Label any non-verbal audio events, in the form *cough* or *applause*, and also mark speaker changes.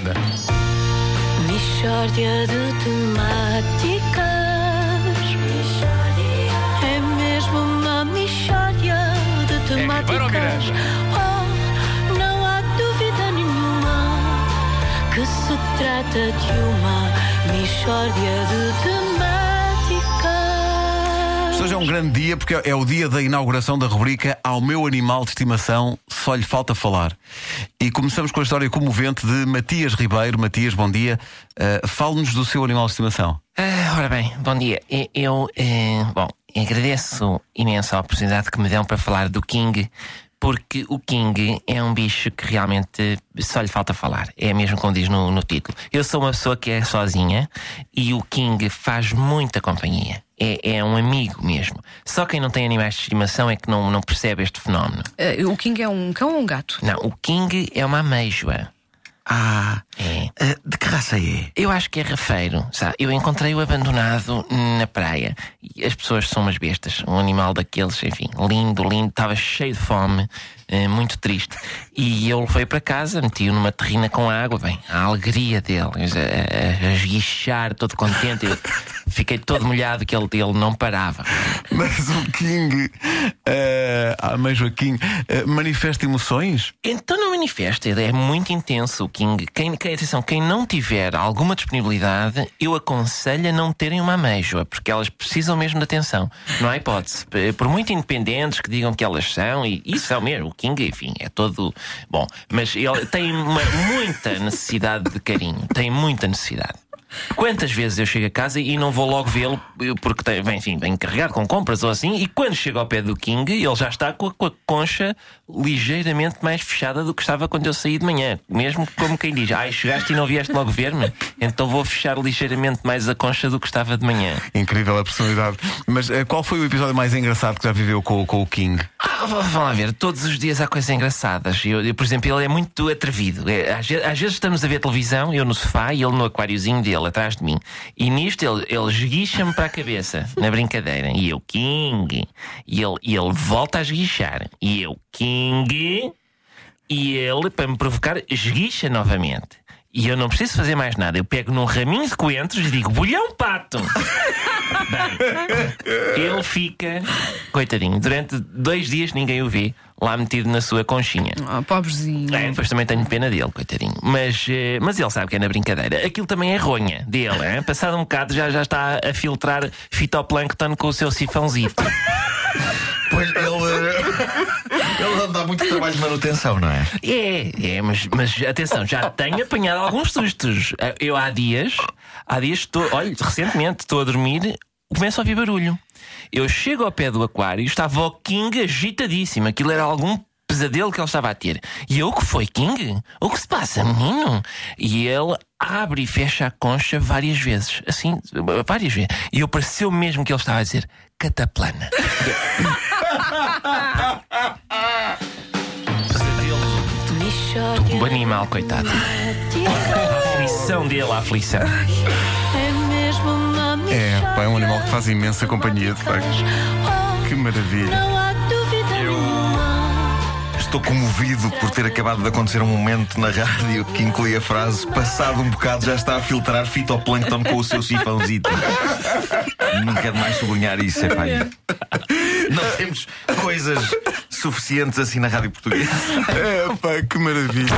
Speaker 1: Anda.
Speaker 2: Mishória de temáticas. É mesmo uma mishória de temáticas.
Speaker 1: Ribeiro ou Miranda?
Speaker 2: Oh, não há dúvida nenhuma que se trata de uma mishória de temáticas.
Speaker 3: Hoje é um grande dia porque é o dia da inauguração da rubrica Ao meu animal de estimação só lhe falta falar. E começamos com a história comovente de Matias Ribeiro. Matias, bom dia. Uh, Fale-nos do seu animal de estimação.
Speaker 4: Ah, ora bem, bom dia. Eu, eh, bom, agradeço imenso a oportunidade que me dão para falar do King, porque o King é um bicho que realmente só lhe falta falar. É mesmo como diz no, no título. Eu sou uma pessoa que é sozinha e o King faz muita companhia. É, é um amigo mesmo. Só quem não tem animais de estimação é que não, não percebe este fenómeno.
Speaker 5: Eh, o King é um cão ou um gato?
Speaker 4: Não, o King é uma ameijoa.
Speaker 6: Ah,
Speaker 4: É.
Speaker 6: eh, de que raça é?
Speaker 4: Eu acho que é rafeiro, sabe? Eu encontrei-o abandonado na praia. E as pessoas são umas bestas. Um animal daqueles, enfim, lindo, lindo. Estava cheio de fome, eh, muito triste. E eu levei para casa, meti-o numa terrina com água. Bem, a alegria dele, a, a, a esguichar, todo contente. Eu fiquei todo molhado que ele, ele não parava.
Speaker 3: Mas o King, uh, a mãe Joaquim, uh, manifesta emoções?
Speaker 4: Então não manifesta, é muito intenso, o King. Quem, quem, atenção, quem não tiver alguma disponibilidade, eu aconselho a não terem uma ameijoa, porque elas precisam mesmo de atenção. Não há hipótese. Por muito independentes que digam que elas são, e isso são mesmo, o King, enfim, é todo. Bom, mas ele tem uma, muita necessidade de carinho, tem muita necessidade. Quantas vezes eu chego a casa e não vou logo vê-lo eh, porque tem, enfim, vem carregado com compras ou assim, e quando chego ao pé do King, ele já está com a, com a concha ligeiramente mais fechada do que estava quando eu saí de manhã. Mesmo como quem diz, ai, chegaste e não vieste logo ver-me, então vou fechar ligeiramente mais a concha do que estava de manhã.
Speaker 3: Incrível a personalidade. Mas uh, qual foi o episódio mais engraçado que já viveu com, com o King?
Speaker 4: Ah, v- vamos lá ver, todos os dias há coisas engraçadas. Eu, eu, por exemplo, ele é muito atrevido. É, às, às vezes estamos a ver televisão, eu no sofá e ele no aquáriozinho dele, atrás de mim. E nisto ele, ele esguicha-me para a cabeça, na brincadeira. E eu, King. E ele, e ele volta a esguichar. E eu, King. E ele, para me provocar, esguicha novamente. E eu não preciso fazer mais nada. Eu pego num raminho de coentros e digo: bolhão pato! *laughs* Bem, ele fica, coitadinho, durante dois dias ninguém o vê, lá metido na sua conchinha.
Speaker 5: Ah, pobrezinho.
Speaker 4: É, depois também tenho pena dele, coitadinho. Mas, eh, mas ele sabe que é na brincadeira. Aquilo também é ronha dele, hein? passado um bocado já, já está a filtrar fitoplâncton com o seu sifãozito.
Speaker 6: Pois ele. eh, ele dá muito trabalho de manutenção, não é?
Speaker 4: É, é, mas, mas atenção, já tenho apanhado alguns sustos. Eh, Eu há dias, há dias estou, olha, recentemente estou a dormir, começo a ouvir barulho. Eu chego ao pé do aquário e estava o King agitadíssimo. Aquilo era algum pesadelo que ele estava a ter. E eu, que foi, King? O que se passa, menino? E ele abre e fecha a concha várias vezes. Assim, várias vezes. E eu pareceu mesmo que ele estava a dizer cataplana. *laughs*
Speaker 2: Mishória
Speaker 4: O animal, coitado. A aflição dele, a aflição.
Speaker 2: É
Speaker 3: pá, é um animal que faz imensa companhia, de facto. Que maravilha.
Speaker 2: Não.
Speaker 6: Estou comovido por ter acabado de acontecer um momento na rádio que inclui a frase passado um bocado já está a filtrar fitoplâncton com o seu sifãozito. Nunca é demais sublinhar isso, é pá. Não temos coisas suficientes assim na rádio portuguesa.
Speaker 3: É, pá, que maravilha.